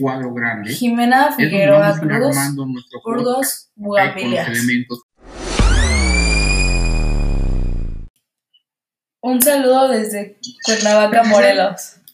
cuadro grande. Jimena Figueroa Cruz, Burgos, Bugambilias. elementos. Un saludo desde Cuernavaca, Morelos.